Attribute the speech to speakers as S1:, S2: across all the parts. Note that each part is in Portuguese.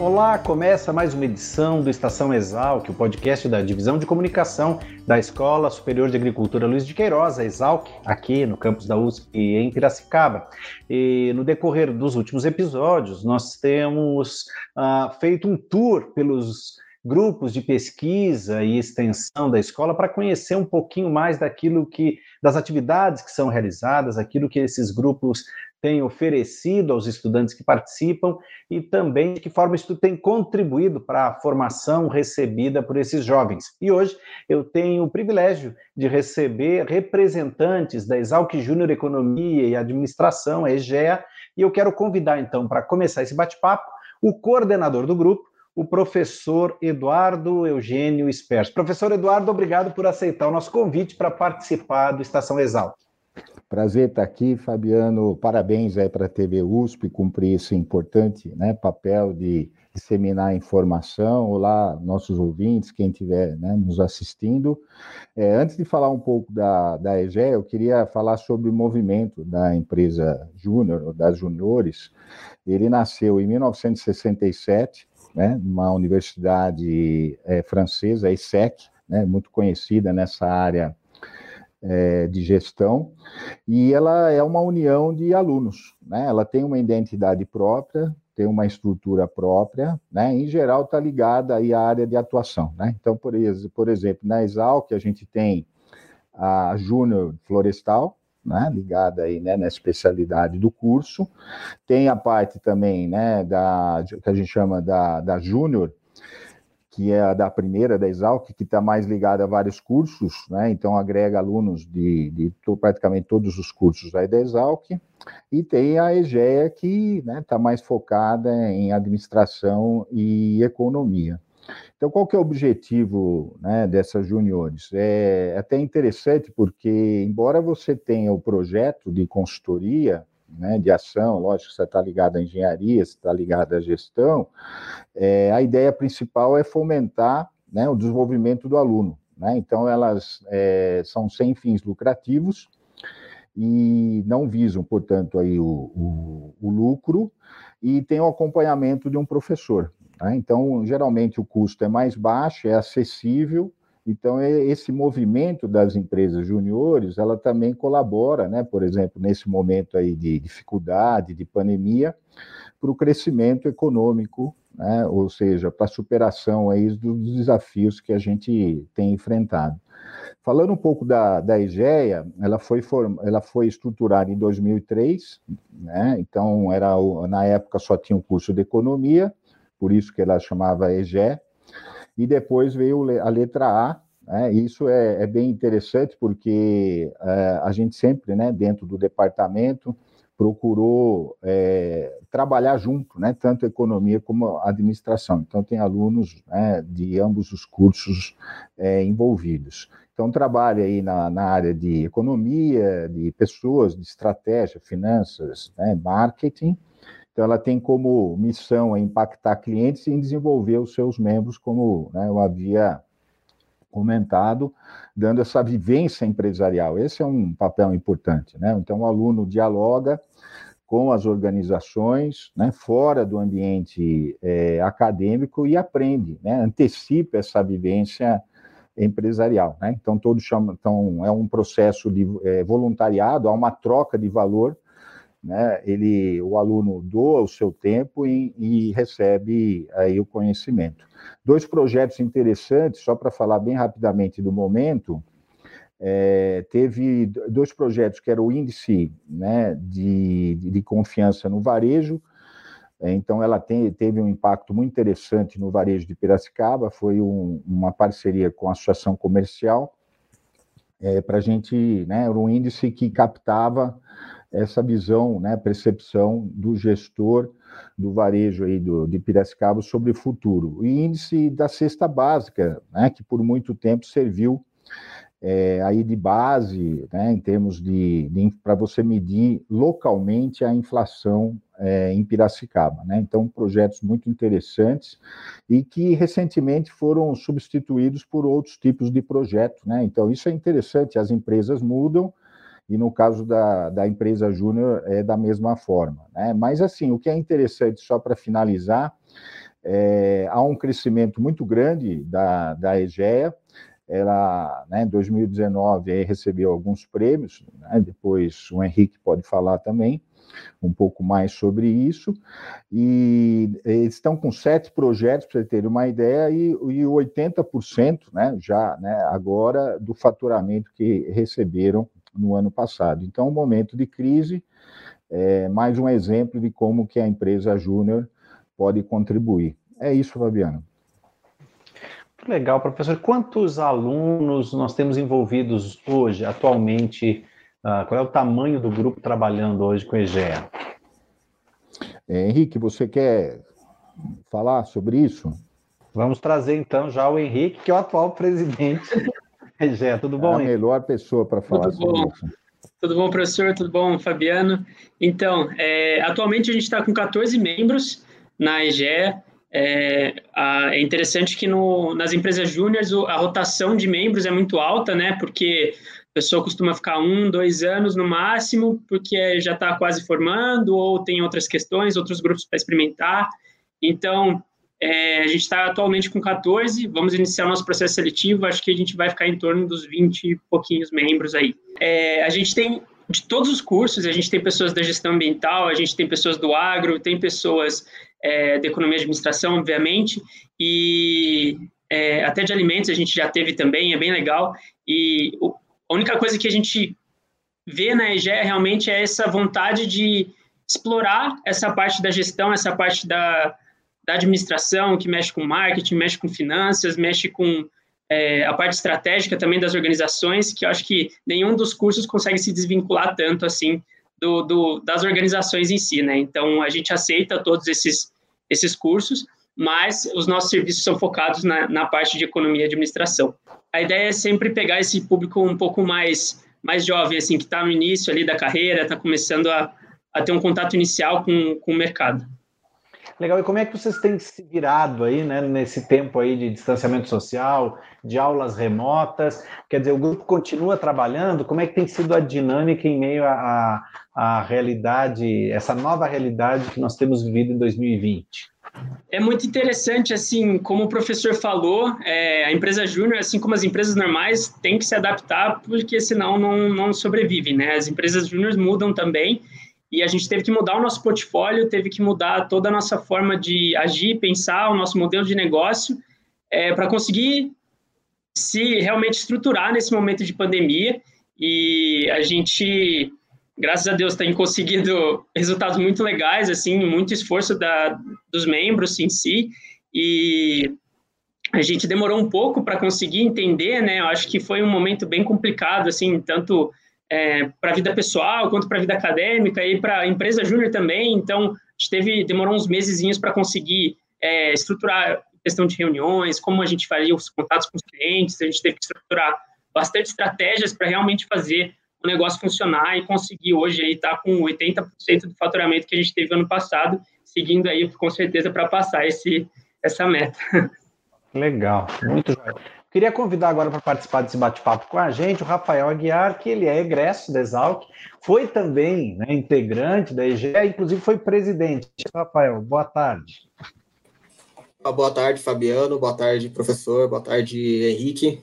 S1: Olá, começa mais uma edição do Estação Exalc, o podcast da Divisão de Comunicação da Escola Superior de Agricultura Luiz de Queiroz, a Exalc, aqui no campus da USP em Piracicaba. E no decorrer dos últimos episódios, nós temos uh, feito um tour pelos grupos de pesquisa e extensão da escola para conhecer um pouquinho mais daquilo que das atividades que são realizadas, aquilo que esses grupos têm oferecido aos estudantes que participam e também de que forma isso tem contribuído para a formação recebida por esses jovens. E hoje eu tenho o privilégio de receber representantes da Exalc Júnior Economia e Administração, a EGEA, e eu quero convidar então para começar esse bate-papo o coordenador do grupo, o professor Eduardo Eugênio Espers. Professor Eduardo, obrigado por aceitar o nosso convite para participar do Estação Exalc.
S2: Prazer estar aqui, Fabiano. Parabéns aí para a TV USP cumprir esse importante né, papel de disseminar informação. Olá, nossos ouvintes, quem estiver né, nos assistindo. É, antes de falar um pouco da, da EGE, eu queria falar sobre o movimento da empresa Júnior, das Juniores. Ele nasceu em 1967, né, numa universidade é, francesa, ESSEC, né, muito conhecida nessa área é, de gestão, e ela é uma união de alunos, né? Ela tem uma identidade própria, tem uma estrutura própria, né? Em geral está ligada aí à área de atuação, né? Então, por, por exemplo, na Exalc a gente tem a Júnior Florestal, né, ligada aí, né, na especialidade do curso. Tem a parte também, né, da, que a gente chama da, da Júnior, que é a da primeira, da Exalc, que está mais ligada a vários cursos, né? então agrega alunos de, de praticamente todos os cursos aí da Exalc, e tem a EGEA, que está né, tá mais focada em administração e economia. Então, qual que é o objetivo né, dessas juniores? É até interessante porque, embora você tenha o projeto de consultoria, né, de ação, lógico, você está ligado à engenharia, você está ligado à gestão, é, a ideia principal é fomentar né, o desenvolvimento do aluno. Né? Então, elas é, são sem fins lucrativos e não visam, portanto, aí o, o, o lucro e tem o acompanhamento de um professor. Né? Então, geralmente o custo é mais baixo, é acessível então, esse movimento das empresas juniores, ela também colabora, né, por exemplo, nesse momento aí de dificuldade, de pandemia, para o crescimento econômico, né, ou seja, para a superação aí dos desafios que a gente tem enfrentado. Falando um pouco da, da EGEA, ela foi, form, ela foi estruturada em 2003, né, então era, na época só tinha um curso de economia, por isso que ela chamava EGE, e depois veio a letra A. Né? Isso é, é, bem interessante porque é, a gente sempre, né, dentro do departamento, procurou é, trabalhar junto, né, tanto economia como administração. Então, tem alunos né, de ambos os cursos é, envolvidos. Então, trabalha aí na, na, área de economia, de pessoas, de estratégia, finanças, né, marketing, então, ela tem como missão impactar clientes e desenvolver os seus membros, como né, eu havia comentado, dando essa vivência empresarial. Esse é um papel importante. Né? Então, o aluno dialoga com as organizações, né, fora do ambiente é, acadêmico e aprende, né, antecipa essa vivência empresarial. Né? Então, todos chamam, então, é um processo de é, voluntariado, há uma troca de valor né? Ele, o aluno doa o seu tempo e, e recebe aí o conhecimento. Dois projetos interessantes, só para falar bem rapidamente do momento, é, teve dois projetos que era o índice né, de, de confiança no varejo, é, então ela tem, teve um impacto muito interessante no varejo de Piracicaba, foi um, uma parceria com a Associação Comercial, é, para a gente, né, era um índice que captava essa visão, né, percepção do gestor do varejo aí do, de Piracicaba sobre o futuro. O índice da cesta básica, né, que por muito tempo serviu é, aí de base, né, em termos de, de para você medir localmente a inflação é, em Piracicaba. Né? Então, projetos muito interessantes e que recentemente foram substituídos por outros tipos de projetos. Né? Então, isso é interessante, as empresas mudam e no caso da, da empresa júnior é da mesma forma. Né? Mas, assim, o que é interessante, só para finalizar, é, há um crescimento muito grande da, da EGEA, ela, né, em 2019, aí, recebeu alguns prêmios, né, depois o Henrique pode falar também um pouco mais sobre isso, e eles estão com sete projetos, para você ter uma ideia, e, e 80%, né, já, né, agora, do faturamento que receberam no ano passado. Então, um momento de crise, é mais um exemplo de como que a empresa júnior pode contribuir. É isso, Fabiano.
S1: Legal, professor. Quantos alunos nós temos envolvidos hoje, atualmente? Uh, qual é o tamanho do grupo trabalhando hoje com a EGEA?
S2: É, Henrique, você quer falar sobre isso?
S1: Vamos trazer então já o Henrique, que é o atual presidente EGEA. Tudo bom,
S2: É a melhor pessoa para falar Tudo sobre
S3: bom.
S2: isso.
S3: Tudo bom, professor? Tudo bom, Fabiano? Então, é, atualmente a gente está com 14 membros na EGEA. É, a, é interessante que no, nas empresas júniores a rotação de membros é muito alta, né? Porque a pessoa costuma ficar um, dois anos no máximo, porque já está quase formando, ou tem outras questões, outros grupos para experimentar. Então, é, a gente está atualmente com 14, vamos iniciar nosso processo seletivo, acho que a gente vai ficar em torno dos 20 e pouquinhos membros aí. É, a gente tem de todos os cursos, a gente tem pessoas da gestão ambiental, a gente tem pessoas do agro, tem pessoas é, de economia e administração, obviamente, e é, até de alimentos a gente já teve também, é bem legal. E o, a única coisa que a gente vê na EGE realmente é essa vontade de explorar essa parte da gestão, essa parte da, da administração, que mexe com marketing, mexe com finanças, mexe com é, a parte estratégica também das organizações, que eu acho que nenhum dos cursos consegue se desvincular tanto assim do, do, das organizações em si, né? Então, a gente aceita todos esses, esses cursos, mas os nossos serviços são focados na, na parte de economia e administração. A ideia é sempre pegar esse público um pouco mais, mais jovem, assim, que está no início ali da carreira, está começando a, a ter um contato inicial com, com o mercado.
S1: Legal, e como é que vocês têm se virado aí, né, nesse tempo aí de distanciamento social, de aulas remotas? Quer dizer, o grupo continua trabalhando? Como é que tem sido a dinâmica em meio à, à realidade, essa nova realidade que nós temos vivido em 2020?
S3: É muito interessante, assim, como o professor falou, é, a empresa júnior, assim como as empresas normais, tem que se adaptar, porque senão não, não sobrevive, né? As empresas júnior mudam também, e a gente teve que mudar o nosso portfólio, teve que mudar toda a nossa forma de agir, pensar, o nosso modelo de negócio, é, para conseguir se realmente estruturar nesse momento de pandemia. E a gente, graças a Deus, tem conseguido resultados muito legais, assim, muito esforço da, dos membros em si. E a gente demorou um pouco para conseguir entender, né? Eu acho que foi um momento bem complicado, assim, tanto é, para a vida pessoal, quanto para a vida acadêmica e para a empresa júnior também. Então, a gente teve, demorou uns meses para conseguir é, estruturar questão de reuniões, como a gente faria os contatos com os clientes, a gente teve que estruturar bastante estratégias para realmente fazer o negócio funcionar e conseguir hoje aí estar tá com 80% do faturamento que a gente teve ano passado, seguindo aí com certeza para passar esse, essa meta.
S1: Legal, muito jóia. Queria convidar agora para participar desse bate-papo com a gente o Rafael Aguiar, que ele é egresso da Exalc, foi também né, integrante da EGE, inclusive foi presidente. Rafael, boa tarde.
S4: Boa tarde, Fabiano. Boa tarde, professor. Boa tarde, Henrique.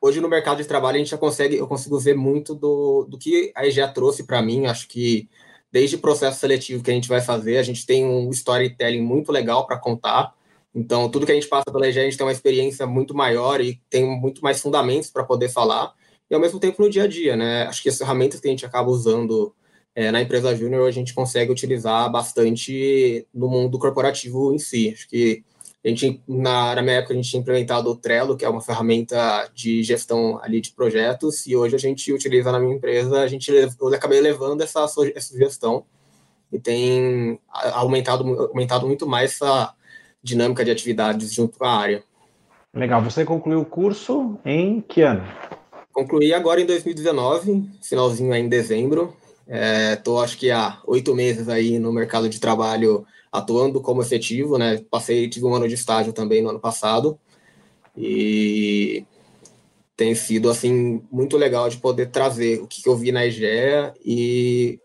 S4: Hoje no mercado de trabalho a gente já consegue, eu consigo ver muito do, do que a EGE trouxe para mim. Acho que desde o processo seletivo que a gente vai fazer, a gente tem um storytelling muito legal para contar então, tudo que a gente passa pela EGE, a gente tem uma experiência muito maior e tem muito mais fundamentos para poder falar, e ao mesmo tempo no dia a dia, né? Acho que as ferramentas que a gente acaba usando é, na empresa júnior, a gente consegue utilizar bastante no mundo corporativo em si. Acho que a gente, na, na minha época, a gente tinha implementado o Trello, que é uma ferramenta de gestão ali de projetos, e hoje a gente utiliza na minha empresa, a gente, eu acabei levando essa, essa gestão e tem aumentado, aumentado muito mais essa dinâmica de atividades junto a área.
S1: Legal. Você concluiu o curso em que ano?
S4: Concluí agora em 2019, finalzinho aí em dezembro. Estou, é, acho que há oito meses aí no mercado de trabalho atuando como efetivo, né? Passei, tive um ano de estágio também no ano passado. E tem sido, assim, muito legal de poder trazer o que eu vi na EGEA e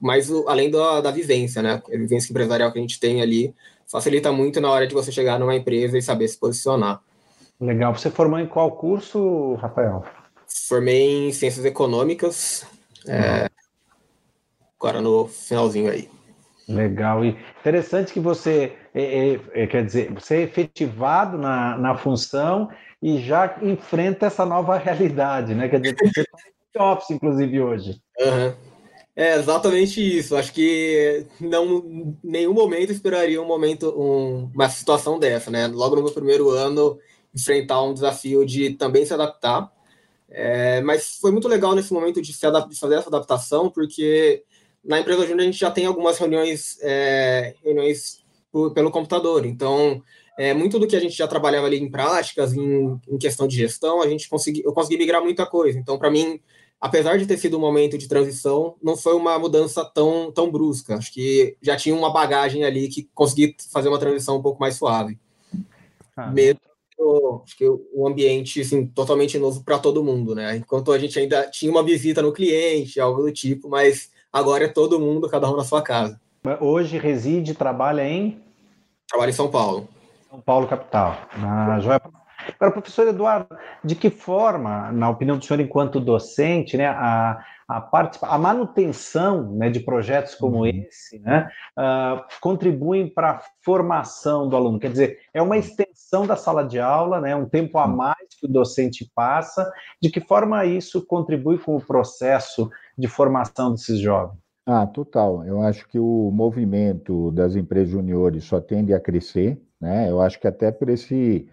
S4: mais além da, da vivência, né? A vivência empresarial que a gente tem ali facilita muito na hora de você chegar numa empresa e saber se posicionar.
S1: Legal. Você formou em qual curso, Rafael?
S4: Formei em Ciências Econômicas, é, agora no finalzinho aí.
S1: Legal. E interessante que você, é, é, é, quer dizer, você é efetivado na, na função e já enfrenta essa nova realidade, né? Quer dizer, você está em office, inclusive, hoje.
S4: Uhum. É exatamente isso. Acho que não nenhum momento esperaria um momento, um, uma situação dessa, né? Logo no meu primeiro ano, enfrentar um desafio de também se adaptar. É, mas foi muito legal nesse momento de, se de fazer essa adaptação, porque na empresa júnior a gente já tem algumas reuniões, é, reuniões por, pelo computador. Então, é, muito do que a gente já trabalhava ali em práticas, em, em questão de gestão, a gente consegui, eu consegui migrar muita coisa. Então, para mim, apesar de ter sido um momento de transição, não foi uma mudança tão, tão brusca. Acho que já tinha uma bagagem ali que consegui fazer uma transição um pouco mais suave. Ah, Mesmo acho que um ambiente assim, totalmente novo para todo mundo, né? Enquanto a gente ainda tinha uma visita no cliente, algo do tipo, mas agora é todo mundo, cada um na sua casa.
S1: Hoje reside, trabalha em?
S4: Trabalha em São Paulo.
S1: São Paulo, capital. Na Joia Agora, professor Eduardo, de que forma, na opinião do senhor, enquanto docente, né, a, a, parte, a manutenção né, de projetos como uhum. esse né, uh, contribuem para a formação do aluno? Quer dizer, é uma extensão da sala de aula, né, um tempo a mais que o docente passa. De que forma isso contribui com o processo de formação desses jovens?
S2: Ah, total. Eu acho que o movimento das empresas juniores só tende a crescer, né? Eu acho que até por esse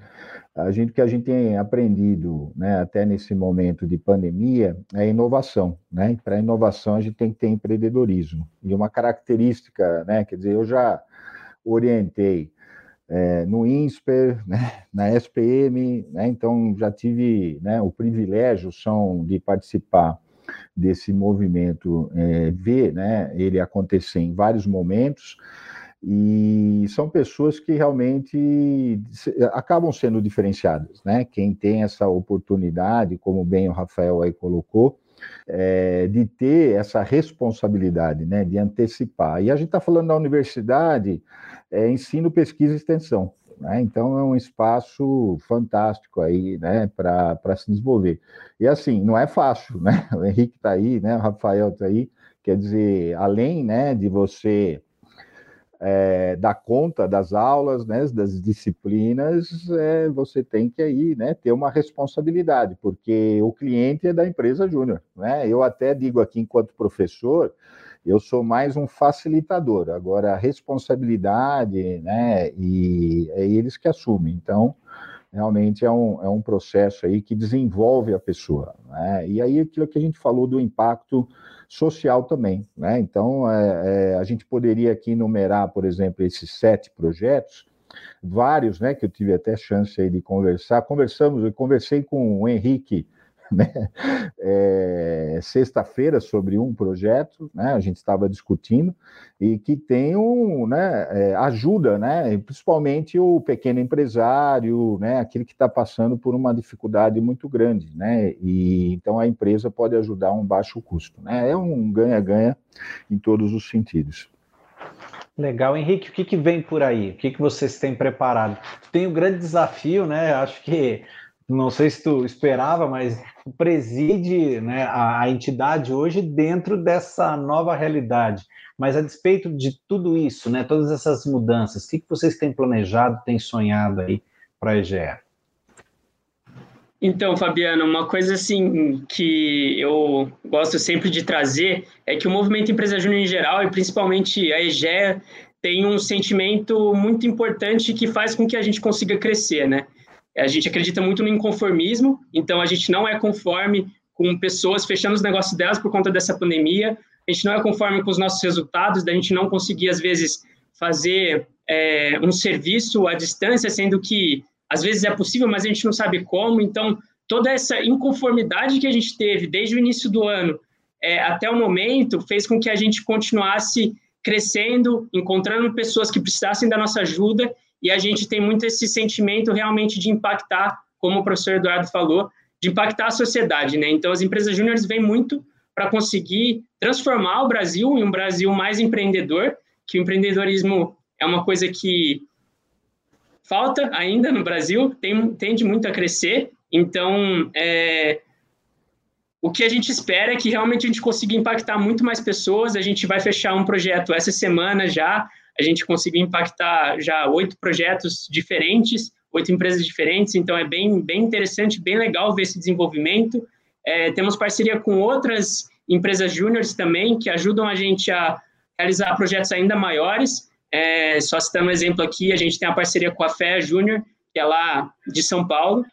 S2: a gente que a gente tem aprendido, né, até nesse momento de pandemia, é inovação, né? Para inovação a gente tem que ter empreendedorismo e uma característica, né? Quer dizer, eu já orientei é, no INSPER, né, na SPM, né? Então já tive, né, o privilégio são de participar desse movimento, é, ver, né, ele acontecer em vários momentos e são pessoas que realmente acabam sendo diferenciadas, né? Quem tem essa oportunidade, como bem o Rafael aí colocou, é, de ter essa responsabilidade, né? De antecipar. E a gente está falando da universidade, é, ensino, pesquisa e extensão. Né? Então é um espaço fantástico aí, né, para se desenvolver. E assim, não é fácil, né? O Henrique está aí, né? O Rafael está aí. Quer dizer, além, né, de você é, dar conta das aulas, né, das disciplinas, é, você tem que aí, né, ter uma responsabilidade, porque o cliente é da empresa júnior, né? Eu até digo aqui enquanto professor, eu sou mais um facilitador. Agora a responsabilidade, né, e é eles que assumem. Então, realmente é um, é um processo aí que desenvolve a pessoa, né? E aí aquilo que a gente falou do impacto social também. Né? Então, é, é, a gente poderia aqui enumerar, por exemplo, esses sete projetos, vários, né, que eu tive até chance de conversar. Conversamos, eu conversei com o Henrique né, é, sexta-feira sobre um projeto, né, a gente estava discutindo, e que tem um, né, é, ajuda, né, principalmente o pequeno empresário, né, aquele que está passando por uma dificuldade muito grande, né, e então a empresa pode ajudar a um baixo custo, né, é um ganha-ganha em todos os sentidos.
S1: Legal, Henrique, o que, que vem por aí? O que, que vocês têm preparado? Tem um grande desafio, né? Acho que não sei se tu esperava, mas preside né, a, a, entidade hoje dentro dessa nova realidade. Mas a despeito de tudo isso, né, todas essas mudanças, o que, que vocês têm planejado, têm sonhado aí para a EGE?
S3: Então, Fabiano, uma coisa assim que eu gosto sempre de trazer é que o movimento Empresa Júnior em geral, e principalmente a EGE, tem um sentimento muito importante que faz com que a gente consiga crescer, né? A gente acredita muito no inconformismo, então a gente não é conforme com pessoas fechando os negócios delas por conta dessa pandemia, a gente não é conforme com os nossos resultados, da gente não conseguir, às vezes, fazer é, um serviço à distância, sendo que às vezes é possível, mas a gente não sabe como. Então, toda essa inconformidade que a gente teve desde o início do ano é, até o momento fez com que a gente continuasse crescendo, encontrando pessoas que precisassem da nossa ajuda, e a gente tem muito esse sentimento realmente de impactar, como o professor Eduardo falou, de impactar a sociedade, né? Então, as empresas júniores vêm muito para conseguir transformar o Brasil em um Brasil mais empreendedor, que o empreendedorismo é uma coisa que falta ainda no Brasil, tem, tende muito a crescer. Então, é, o que a gente espera é que realmente a gente consiga impactar muito mais pessoas. A gente vai fechar um projeto essa semana já. A gente conseguiu impactar já oito projetos diferentes, oito empresas diferentes. Então, é bem, bem interessante, bem legal ver esse desenvolvimento. É, temos parceria com outras empresas júniores também, que ajudam a gente a realizar projetos ainda maiores. É, só citando um exemplo aqui, a gente tem a parceria com a FEA Júnior, que é lá de São Paulo,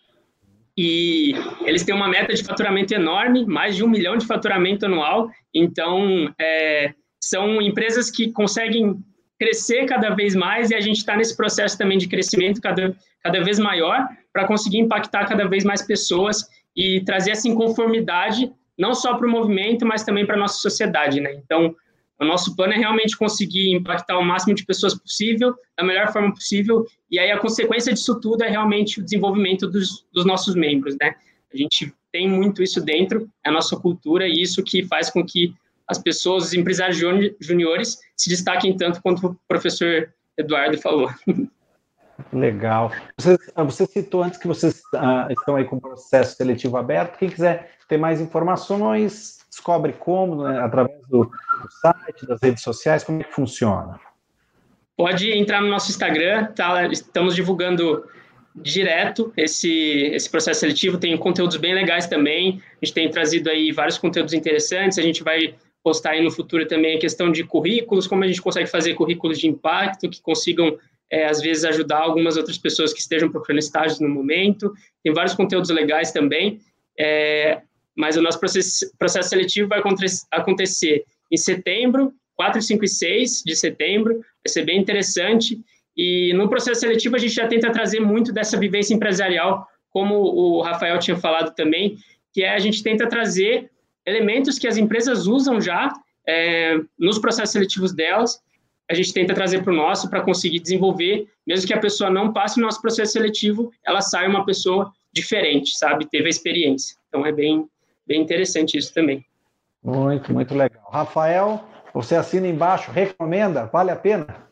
S3: e eles têm uma meta de faturamento enorme, mais de um milhão de faturamento anual. Então, é, são empresas que conseguem crescer cada vez mais e a gente está nesse processo também de crescimento cada, cada vez maior para conseguir impactar cada vez mais pessoas e trazer essa inconformidade não só para o movimento, mas também para a nossa sociedade, né? Então, o nosso plano é realmente conseguir impactar o máximo de pessoas possível, da melhor forma possível, e aí a consequência disso tudo é realmente o desenvolvimento dos, dos nossos membros, né? A gente tem muito isso dentro, é a nossa cultura, e isso que faz com que as pessoas, os empresários juniores, se destaquem tanto quanto o professor Eduardo falou.
S1: Legal. Você, você citou antes que vocês uh, estão aí com o processo seletivo aberto. Quem quiser ter mais informações, descobre como, né, através do, do, site, das redes sociais, como é que funciona?
S3: Pode entrar no nosso Instagram, tá? estamos divulgando direto esse, esse processo seletivo, tem conteúdos bem legais também, a gente tem trazido aí vários conteúdos interessantes, a gente vai postar aí no futuro também a questão de currículos, como a gente consegue fazer currículos de impacto que consigam é, às vezes ajudar algumas outras pessoas que estejam procurando estágios no momento. Tem vários conteúdos legais também, é, mas o nosso processo, processo seletivo vai acontecer em setembro, 4, 5 e 6 de setembro, vai ser bem interessante. E no processo seletivo a gente já tenta trazer muito dessa vivência empresarial, como o Rafael tinha falado também, que é a gente tenta trazer elementos que as empresas usam já é, nos processos seletivos delas a gente tenta trazer para o nosso para conseguir desenvolver, mesmo que a pessoa não passe no nosso processo seletivo, ela sai uma pessoa diferente, sabe? Teve a experiência. Então é bem, bem interessante isso também.
S1: Muito, muito legal. Rafael, você assina embaixo, recomenda? Vale a pena?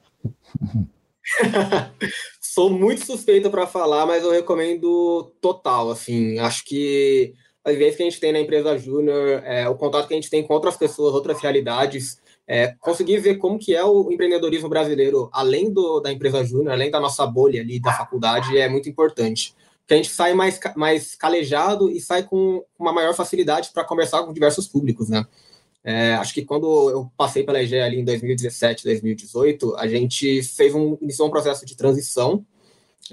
S4: Sou muito suspeito para falar, mas eu recomendo total. Assim, acho que a vivência que a gente tem na empresa júnior, é, o contato que a gente tem com outras pessoas, outras realidades, é, conseguir ver como que é o empreendedorismo brasileiro, além do, da empresa júnior, além da nossa bolha ali da faculdade, é muito importante. Que a gente sai mais, mais calejado e sai com uma maior facilidade para conversar com diversos públicos, né? É, acho que quando eu passei pela EGE ali em 2017, 2018, a gente fez um, iniciou um processo de transição.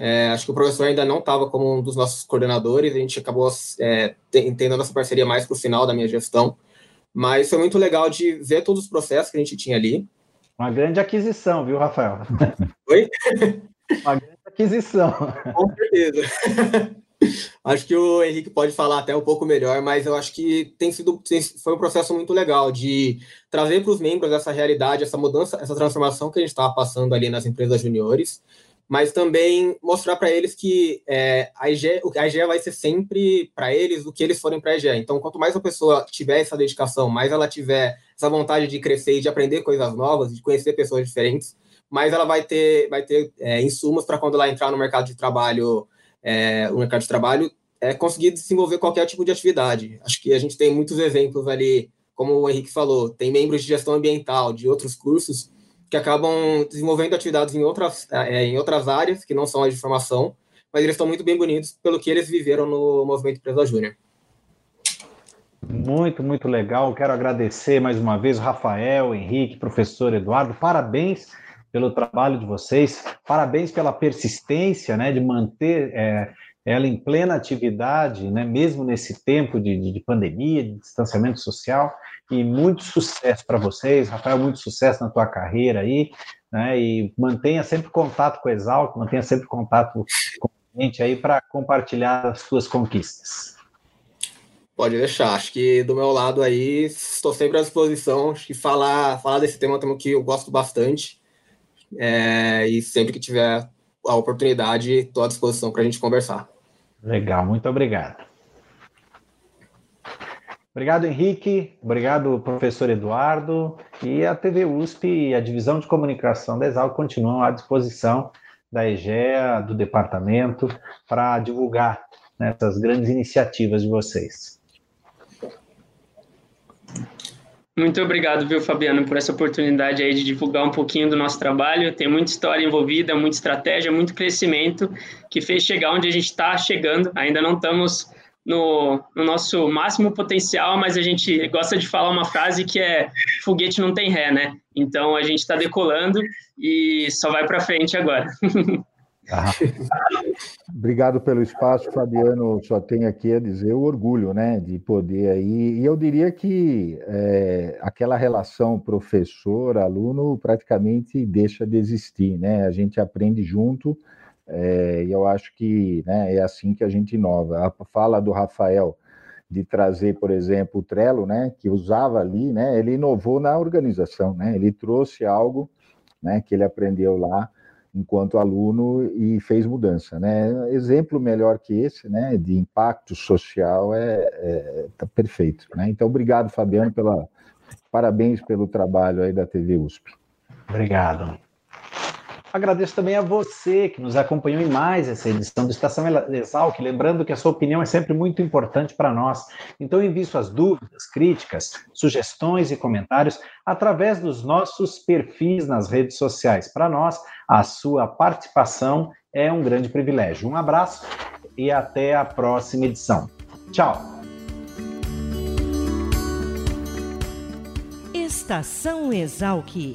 S4: É, acho que o professor ainda não estava como um dos nossos coordenadores, a gente acabou é, tendo a nossa parceria mais para o final da minha gestão. Mas foi muito legal de ver todos os processos que a gente tinha ali.
S1: Uma grande aquisição, viu, Rafael?
S4: Oi?
S1: Uma grande aquisição.
S4: Com certeza. acho que o Henrique pode falar até um pouco melhor, mas eu acho que tem sido foi um processo muito legal de trazer para os membros essa realidade, essa mudança, essa transformação que a gente estava passando ali nas empresas juniores mas também mostrar para eles que é, a, IGE, a IGE vai ser sempre para eles o que eles forem para a IGE. Então, quanto mais a pessoa tiver essa dedicação, mais ela tiver essa vontade de crescer e de aprender coisas novas, de conhecer pessoas diferentes, mais ela vai ter, vai ter é, insumos para quando ela entrar no mercado de trabalho, é, no mercado de trabalho, é, conseguir desenvolver qualquer tipo de atividade. Acho que a gente tem muitos exemplos ali, como o Henrique falou, tem membros de gestão ambiental, de outros cursos, que acabam desenvolvendo atividades em outras, é, em outras áreas, que não são as de formação, mas eles estão muito bem bonitos pelo que eles viveram no Movimento Empresa Júnior.
S1: Muito, muito legal. Quero agradecer mais uma vez o Rafael, Henrique, professor Eduardo. Parabéns pelo trabalho de vocês. Parabéns pela persistência, né, de manter é, ela em plena atividade, né, mesmo nesse tempo de, de pandemia, de distanciamento social e muito sucesso para vocês. Rafael, muito sucesso na tua carreira aí, né? E mantenha sempre contato com o Exalc, mantenha sempre contato com a gente aí para compartilhar as suas conquistas.
S4: Pode deixar. Acho que do meu lado aí, estou sempre à disposição. Acho que falar, falar desse tema é um tema que eu gosto bastante. É, e sempre que tiver a oportunidade, estou à disposição para a gente conversar.
S1: Legal, muito obrigado. Obrigado, Henrique. Obrigado, professor Eduardo. E a TV USP e a Divisão de Comunicação da Exal continuam à disposição da EGEA, do departamento, para divulgar né, essas grandes iniciativas de vocês.
S3: Muito obrigado, viu, Fabiano, por essa oportunidade aí de divulgar um pouquinho do nosso trabalho. Tem muita história envolvida, muita estratégia, muito crescimento que fez chegar onde a gente está chegando. Ainda não estamos no, no, nosso máximo potencial, mas a gente gosta de falar uma frase que é foguete não tem ré, né? Então a gente está decolando e só vai para frente agora.
S2: Ah. Obrigado pelo espaço, Fabiano. Só tenho aqui a dizer o orgulho, né, de poder aí. E eu diria que é, aquela relação professor-aluno praticamente deixa de existir, né? A gente aprende junto. É, e eu acho que né, é assim que a gente inova. A fala do Rafael de trazer, por exemplo, o Trello, né, que usava ali, né, ele inovou na organização, né, ele trouxe algo, né, que ele aprendeu lá enquanto aluno e fez mudança, né? Exemplo melhor que esse, né, de impacto social é, é tá perfeito, né? Então, obrigado, Fabiano, pela parabéns pelo trabalho aí da TV USP.
S1: Obrigado. Agradeço também a você que nos acompanhou em mais essa edição do Estação Exalc, lembrando que a sua opinião é sempre muito importante para nós. Então envie suas dúvidas, críticas, sugestões e comentários através dos nossos perfis nas redes sociais. Para nós, a sua participação é um grande privilégio. Um abraço e até a próxima edição. Tchau.
S5: Estação Exalc,